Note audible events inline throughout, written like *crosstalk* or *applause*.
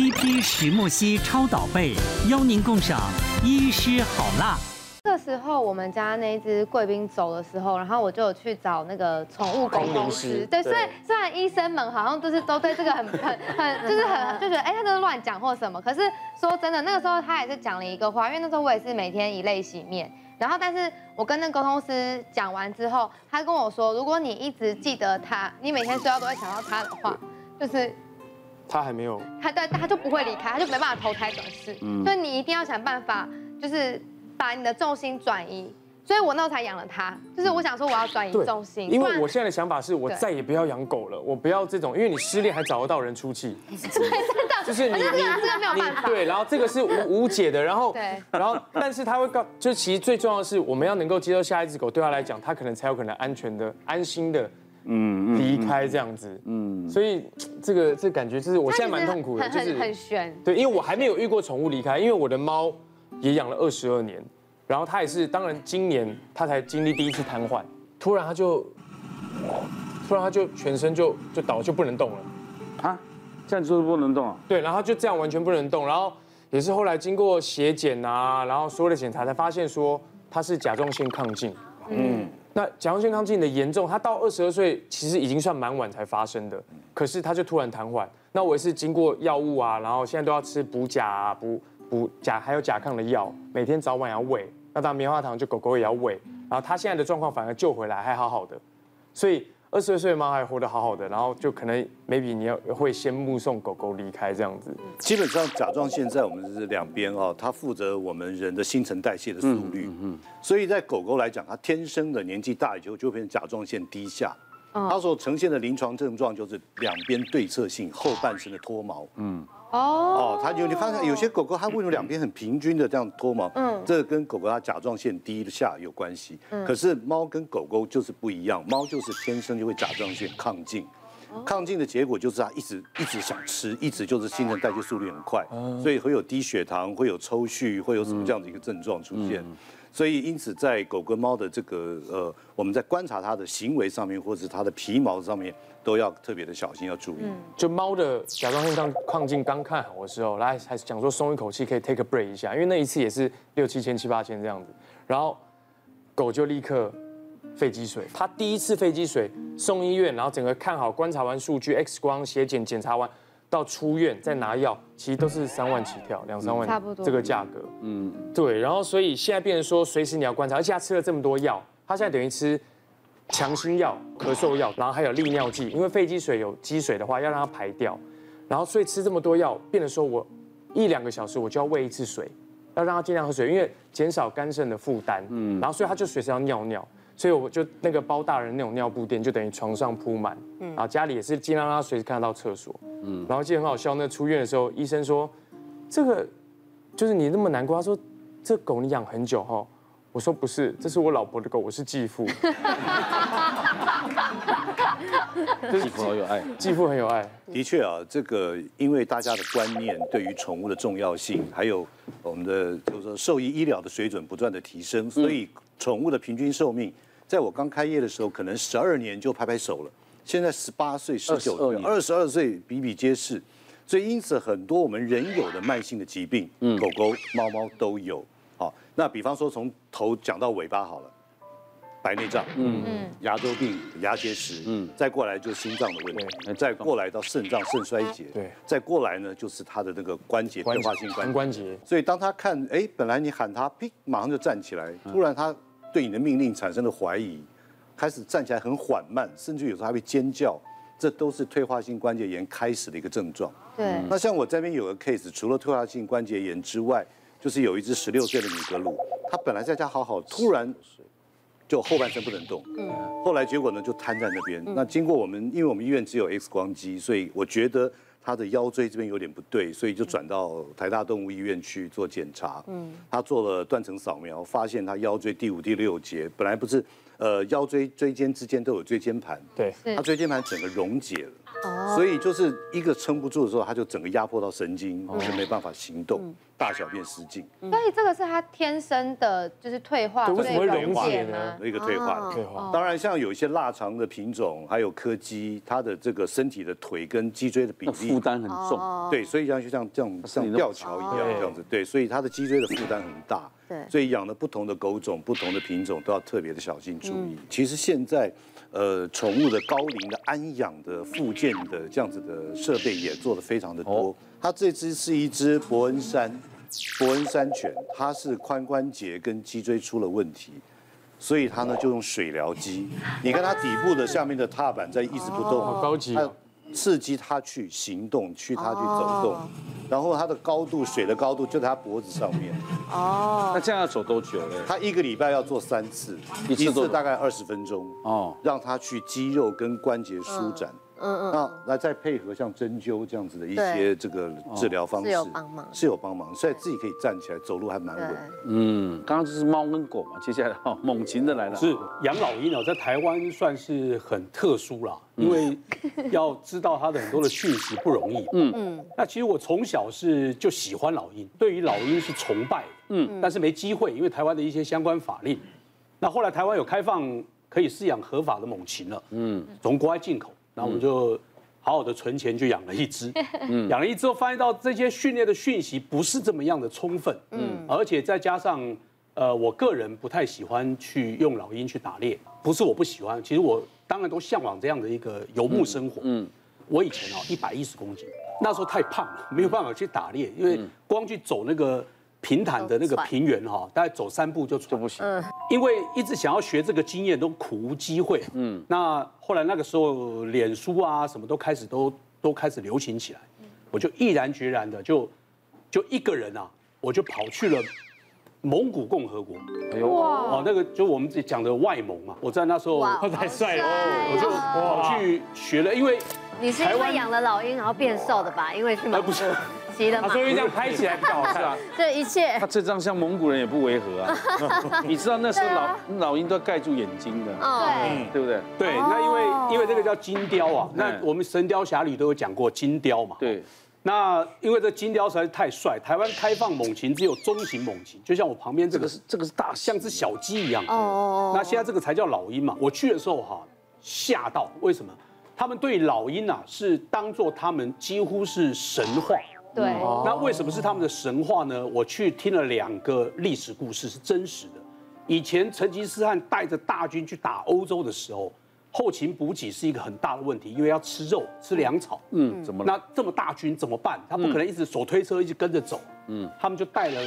TP 石墨烯超导被，邀您共赏医师好辣。这时候我们家那只贵宾走的时候，然后我就有去找那个宠物沟通师。对，虽然虽然医生们好像都是都对这个很很很 *laughs* 就是很就觉得哎，他都是乱讲或什么。可是说真的，那个时候他也是讲了一个话，因为那时候我也是每天以泪洗面。然后，但是我跟那沟通师讲完之后，他跟我说，如果你一直记得他，你每天睡觉都会想到他的话，就是他还没有，他对他就不会离开，他就没办法投胎转世。嗯，所以你一定要想办法，就是。把你的重心转移，所以我那时候才养了它。就是我想说，我要转移重心。因为我现在的想法是我再也不要养狗了，我不要这种，因为你失恋还找得到人出气。*laughs* 对，真的。就是你，你这个没有办法。对，然后这个是无无解的，然后，对，然后，但是他会告，就其实最重要的是，我们要能够接受下一只狗，对他来讲，他可能才有可能安全的、安心的，嗯，离开这样子，嗯。所以这个这感觉就是我现在蛮痛苦的，就是很悬。对，因为我还没有遇过宠物离开，因为我的猫。也养了二十二年，然后它也是，当然今年它才经历第一次瘫痪，突然它就，突然它就全身就就倒就不能动了，啊，这样就是不能动啊？对，然后就这样完全不能动，然后也是后来经过血检啊，然后所有的检查才发现说它是甲状腺亢进，嗯，那甲状腺亢进的严重，他到二十二岁其实已经算蛮晚才发生的，可是他就突然瘫痪，那我也是经过药物啊，然后现在都要吃补钾啊补。补钾还有甲亢的药，每天早晚要喂。那当然棉花糖就狗狗也要喂。然后他现在的状况反而救回来还好好的，所以二十二岁的猫还活得好好的。然后就可能 maybe 你要会先目送狗狗离开这样子。基本上甲状腺在我们是两边哦，它负责我们人的新陈代谢的速率。嗯嗯。所以在狗狗来讲，它天生的年纪大以后就变成甲状腺低下。它所呈现的临床症状就是两边对侧性后半身的脱毛。嗯。哦，它有你发现有些狗狗它为什么两边很平均的这样脱毛？嗯，这个跟狗狗它甲状腺低下有关系。嗯，可是猫跟狗狗就是不一样，猫就是天生就会甲状腺亢进，亢进的结果就是它一直一直想吃，一直就是新陈代谢速率很快，所以会有低血糖，会有抽搐，会有什么这样的一个症状出现。所以因此在狗跟猫的这个呃，我们在观察它的行为上面，或是它的皮毛上面。都要特别的小心，要注意。嗯就猫的甲状腺亢亢进刚看好的时候，来还是想说松一口气，可以 take a break 一下，因为那一次也是六七千、七八千这样子。然后狗就立刻肺积水，它第一次肺积水送医院，然后整个看好观察完数据，X 光、血检检查完到出院再拿药，其实都是三万起跳，两三万差不多这个价格。嗯，对。然后所以现在变成说，随时你要观察，而且他吃了这么多药，他现在等于吃。强心药、咳嗽药，然后还有利尿剂，因为肺积水有积水的话，要让它排掉。然后所以吃这么多药，变得说我一两个小时我就要喂一次水，要让他尽量喝水，因为减少肝肾的负担。嗯。然后所以他就随时要尿尿，所以我就那个包大人那种尿布垫，就等于床上铺满。嗯。然后家里也是尽量让他随时看得到厕所。嗯。然后记得很好笑，那出院的时候，医生说，这个就是你那么难过，他说这狗你养很久哈。我说不是，这是我老婆的狗，我是继父。*laughs* 继父好有爱，继父很有爱。的确啊，这个因为大家的观念对于宠物的重要性，还有我们的就是说兽医医疗的水准不断的提升，所以宠物的平均寿命，在我刚开业的时候，可能十二年就拍拍手了。现在十八岁、十九岁、二十二岁比比皆是。所以因此，很多我们人有的慢性的疾病，狗狗、猫猫都有。好，那比方说从头讲到尾巴好了，白内障，嗯。嗯，牙周病、牙结石，嗯，再过来就是心脏的问题，再过来到肾脏肾衰竭，对，再过来呢就是他的那个关节变化性关关节。所以当他看，哎，本来你喊他，砰，马上就站起来，突然他对你的命令产生了怀疑，开始站起来很缓慢，甚至有时候还会尖叫，这都是退化性关节炎开始的一个症状。对，那像我这边有个 case，除了退化性关节炎之外。就是有一只十六岁的米格鲁，它本来在家好好，突然就后半身不能动，嗯，后来结果呢就瘫在那边。那经过我们，因为我们医院只有 X 光机，所以我觉得他的腰椎这边有点不对，所以就转到台大动物医院去做检查。嗯，他做了断层扫描，发现他腰椎第五、第六节本来不是，呃，腰椎椎间之间都有椎间盘，对，他椎间盘整个溶解了。所以就是一个撑不住的时候，他就整个压迫到神经，就没办法行动，大小便失禁。所以这个是他天生的，就是退化，为什么会溶解呢？呢？一个退化的退化。当然，像有一些腊肠的品种，还有柯基，它的这个身体的腿跟脊椎的比例负担很重。对，所以像就像这样像吊桥一样这样子，对，所以它的脊椎的负担很大。对，所以养了不同的狗种、不同的品种都要特别的小心注意。其实现在。呃，宠物的高龄的安养的附件的这样子的设备也做的非常的多。它这只是一只伯恩山，伯恩山犬，它是髋关节跟脊椎出了问题，所以它呢就用水疗机。你看它底部的下面的踏板在一直不动，好高级。刺激他去行动，去他去走动，然后他的高度，水的高度就在他脖子上面。哦，那这样要走多久呢？他一个礼拜要做三次，一次大概二十分钟。哦，让他去肌肉跟关节舒展。嗯嗯嗯，那来再配合像针灸这样子的一些这个治疗方式，是有帮忙，是有帮忙，所以自己可以站起来走路还蛮稳。嗯，刚刚这是猫跟狗嘛，接下来哈猛禽的来了。是养老鹰哦，在台湾算是很特殊啦，因为要知道它的很多的讯息不容易。嗯嗯，那其实我从小是就喜欢老鹰，对于老鹰是崇拜。嗯，但是没机会，因为台湾的一些相关法令。那后来台湾有开放可以饲养合法的猛禽了。嗯，从国外进口。然后我们就好好的存钱，就养了一只。嗯，*laughs* 养了一只后，发现到这些训练的讯息不是这么样的充分。嗯，而且再加上，呃，我个人不太喜欢去用老鹰去打猎。不是我不喜欢，其实我当然都向往这样的一个游牧生活。嗯，我以前哦一百一十公斤，那时候太胖了，没有办法去打猎，因为光去走那个。平坦的那个平原哈，大概走三步就就不行，因为一直想要学这个经验都苦无机会。嗯，那后来那个时候，脸书啊什么都开始都都开始流行起来，我就毅然决然的就就一个人啊，我就跑去了蒙古共和国。哎呦。哇！哦，那个就我们自己讲的外蒙嘛，我在那时候 *laughs* 太帅了，我就跑去学了，因为你是因为养了老鹰然后变瘦的吧？因为是蒙古。他所以这样拍起来比较好看，*laughs* 这一切。他这张像蒙古人也不违和啊。*laughs* 你知道那时候老老鹰都要盖住眼睛的，对，对不对？对，那因为因为这个叫金雕啊，那我们《神雕侠侣》都有讲过金雕嘛。对。那因为这金雕实在是太帅，台湾开放猛禽只有中型猛禽，就像我旁边这个是这个是大像只小鸡一样。哦哦。那现在这个才叫老鹰嘛。我去的时候哈，吓到，为什么？他们对老鹰啊是当做他们几乎是神话。对，那为什么是他们的神话呢？我去听了两个历史故事，是真实的。以前成吉思汗带着大军去打欧洲的时候，后勤补给是一个很大的问题，因为要吃肉、吃粮草。嗯，怎么？那这么大军怎么办？他不可能一直手推车一直跟着走。嗯，他们就带了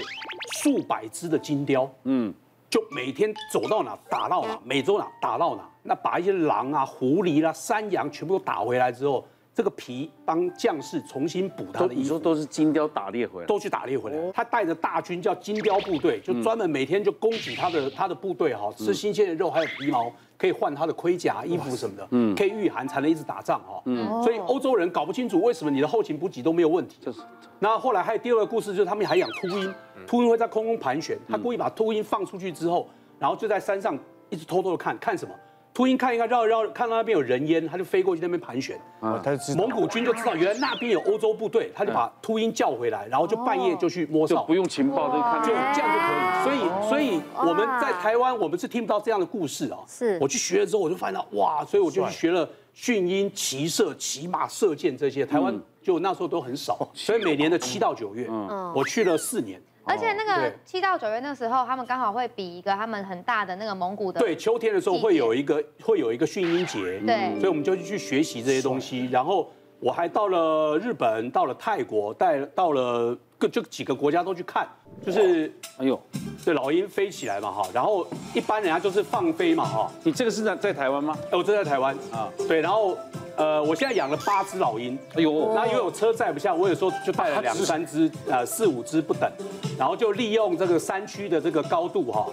数百只的金雕。嗯，就每天走到哪打到哪，每周哪打到哪。那把一些狼啊、狐狸啦、啊、山羊全部都打回来之后。这个皮帮将士重新补他的衣服，你说都是金雕打猎回来，都去打猎回来。他带着大军叫金雕部队，就专门每天就供给他的他的部队哈，吃新鲜的肉，还有皮毛可以换他的盔甲、衣服什么的，嗯，可以御寒，才能一直打仗哈。嗯，所以欧洲人搞不清楚为什么你的后勤补给都没有问题。就是，那后来还有第二个故事，就是他们还养秃鹰，秃鹰会在空中盘旋，他故意把秃鹰放出去之后，然后就在山上一直偷偷的看看什么。秃鹰看一看，绕绕，看到那边有人烟，他就飞过去那边盘旋。啊，他就知道。蒙古军就知道原来那边有欧洲部队，他就把秃鹰叫回来，然后就半夜就去摸哨，不用情报就看，就这样就可以。所以，所以我们在台湾，我们是听不到这样的故事啊。是。我去学了之后，我就发现到哇，所以我就去学了训鹰、骑射、骑马、射箭这些。台湾就那时候都很少，所以每年的七到九月，我去了四年。而且那个七到九月那时候，他们刚好会比一个他们很大的那个蒙古的。对，秋天的时候会有一个会有一个训鹰节。对。所以我们就去学习这些东西。然后我还到了日本，到了泰国，带到了各就几个国家都去看，就是哎呦，这老鹰飞起来嘛哈。然后一般人家就是放飞嘛哈。你这个是在在台湾吗？哎，我这在台湾啊。对，然后。呃，我现在养了八只老鹰，哎呦，那因为我车载不下，我有时候就带了两三只，呃，四五只不等，然后就利用这个山区的这个高度哈，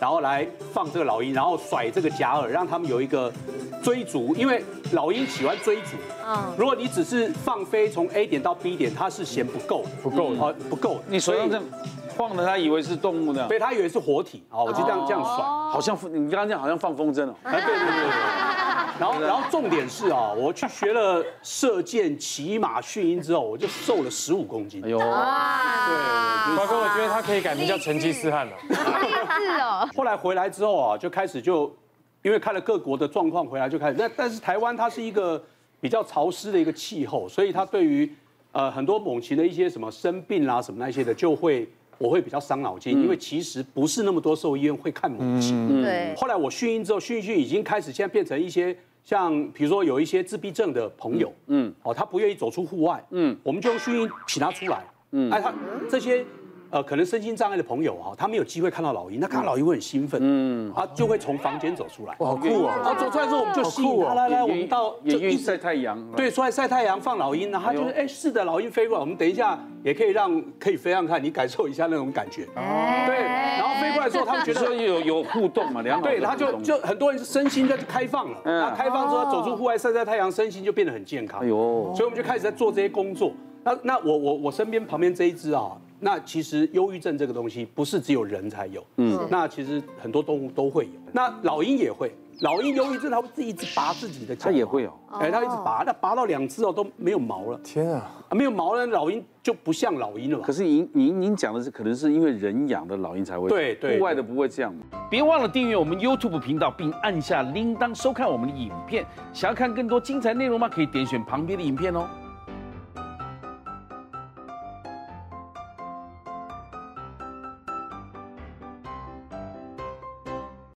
然后来放这个老鹰，然后甩这个假饵，让他们有一个追逐，因为老鹰喜欢追逐。嗯，如果你只是放飞从 A 点到 B 点，它是嫌不够，不够，啊，不够，你所以这样晃的，他以为是动物呢，所以他以为是活体，啊，我就这样这样甩，好像你刚刚这样好像放风筝哦，哎，对对对对。然后然后重点是啊，我去学了射箭、骑马、训鹰之后，我就瘦了十五公斤。哎呦，对，瓜哥，我觉得他可以改名叫成吉思汗了。*laughs* 是哦。*laughs* 后来回来之后啊，就开始就因为看了各国的状况，回来就开始。那但是台湾它是一个比较潮湿的一个气候，所以它对于呃很多猛禽的一些什么生病啦什么那些的，就会我会比较伤脑筋，因为其实不是那么多兽医院会看猛禽。对。后来我训鹰之后，训一训已经开始现在变成一些。像比如说有一些自闭症的朋友，嗯，哦，他不愿意走出户外，嗯，我们就用训鹰请他出来，嗯，哎，他这些。呃，可能身心障碍的朋友哈，他没有机会看到老鹰，那看到老鹰会很兴奋，嗯，他就会从房间走出来，好酷啊！然后走出来之后，我们就吸引他，来来，我们到就一晒太阳，对，出来晒太阳放老鹰，然后他就是哎，是的，老鹰飞过来，我们等一下也可以让可以飞上看，你感受一下那种感觉，对，然后飞过来之后，他们觉得有有互动嘛，良好，对，他就就很多人是身心就开放了，那开放之后走出户外晒晒太阳，身心就变得很健康，哎呦，所以我们就开始在做这些工作。那那我我我身边旁边这一只啊。那其实忧郁症这个东西不是只有人才有，嗯，那其实很多动物都会有。那老鹰也会，老鹰忧郁症它会自己一直拔自己的脚，它也会有，哎，它一直拔，那拔到两只哦都没有毛了。天啊，没有毛了，老鹰就不像老鹰了吧。可是您您您讲的是，可能是因为人养的老鹰才会，对对，户外的不会这样。别忘了订阅我们 YouTube 频道，并按下铃铛收看我们的影片。想要看更多精彩内容吗？可以点选旁边的影片哦。